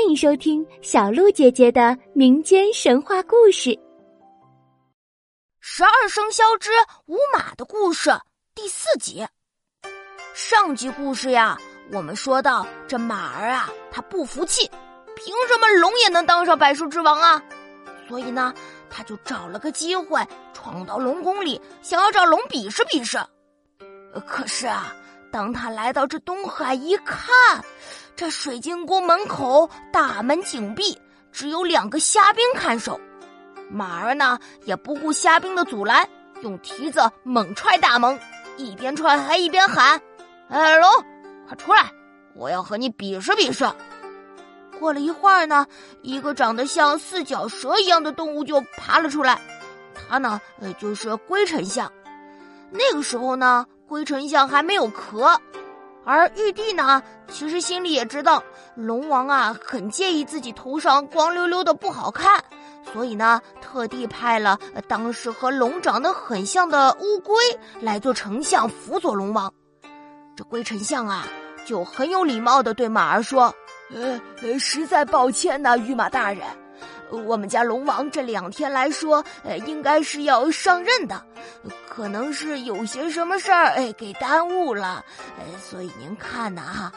欢迎收听小鹿姐姐的民间神话故事《十二生肖之五马的故事》第四集。上集故事呀，我们说到这马儿啊，他不服气，凭什么龙也能当上百兽之王啊？所以呢，他就找了个机会闯到龙宫里，想要找龙比试比试。可是啊，当他来到这东海一看，这水晶宫门口大门紧闭，只有两个虾兵看守。马儿呢也不顾虾兵的阻拦，用蹄子猛踹大门，一边踹还一边喊：“哎，龙，快出来！我要和你比试比试。”过了一会儿呢，一个长得像四脚蛇一样的动物就爬了出来，它呢就是龟丞相。那个时候呢，龟丞相还没有壳。而玉帝呢，其实心里也知道龙王啊很介意自己头上光溜溜的不好看，所以呢，特地派了当时和龙长得很像的乌龟来做丞相辅佐龙王。这龟丞相啊，就很有礼貌的对马儿说：“呃，实在抱歉呐，御马大人。”我们家龙王这两天来说，呃，应该是要上任的，可能是有些什么事儿，哎，给耽误了，呃，所以您看呐，哈，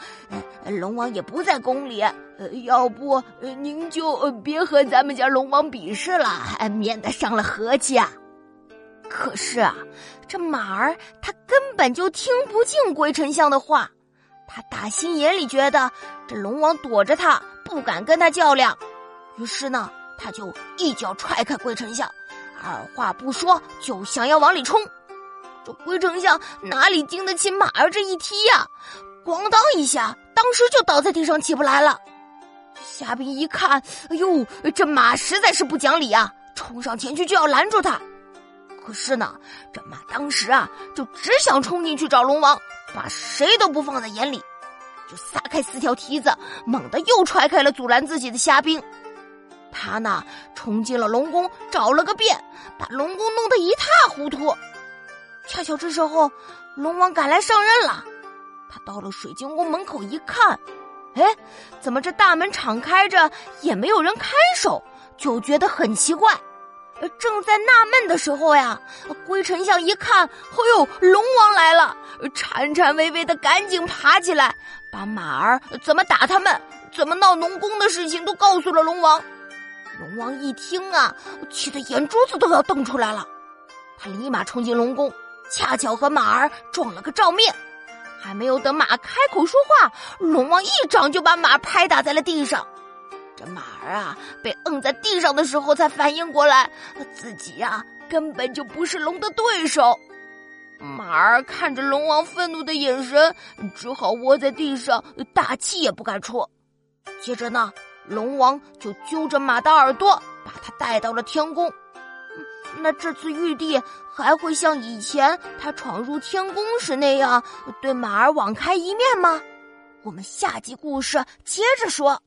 龙王也不在宫里，呃，要不您就别和咱们家龙王比试了，免得伤了和气啊。可是啊，这马儿他根本就听不进龟丞相的话，他打心眼里觉得这龙王躲着他，不敢跟他较量，于是呢。他就一脚踹开龟丞相，二话不说就想要往里冲。这龟丞相哪里经得起马儿这一踢呀？咣当一下，当时就倒在地上起不来了。虾兵一看，哎呦，这马实在是不讲理啊！冲上前去就要拦住他。可是呢，这马当时啊，就只想冲进去找龙王，把谁都不放在眼里，就撒开四条蹄子，猛地又踹开了阻拦自己的虾兵。他呢，冲进了龙宫，找了个遍，把龙宫弄得一塌糊涂。恰巧这时候，龙王赶来上任了。他到了水晶宫门口一看，哎，怎么这大门敞开着，也没有人看守，就觉得很奇怪。正在纳闷的时候呀，龟丞相一看，哎呦，龙王来了，颤颤巍巍的赶紧爬起来，把马儿怎么打他们，怎么闹龙宫的事情都告诉了龙王。龙王一听啊，气得眼珠子都要瞪出来了。他立马冲进龙宫，恰巧和马儿撞了个照面。还没有等马开口说话，龙王一掌就把马拍打在了地上。这马儿啊，被摁在地上的时候才反应过来，自己呀根本就不是龙的对手。马儿看着龙王愤怒的眼神，只好窝在地上，大气也不敢出。接着呢。龙王就揪着马的耳朵，把他带到了天宫。那这次玉帝还会像以前他闯入天宫时那样对马儿网开一面吗？我们下集故事接着说。